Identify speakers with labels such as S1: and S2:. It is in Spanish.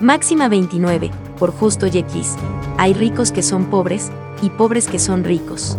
S1: Máxima 29, por justo Yequis. Hay ricos que son pobres, y pobres que son ricos.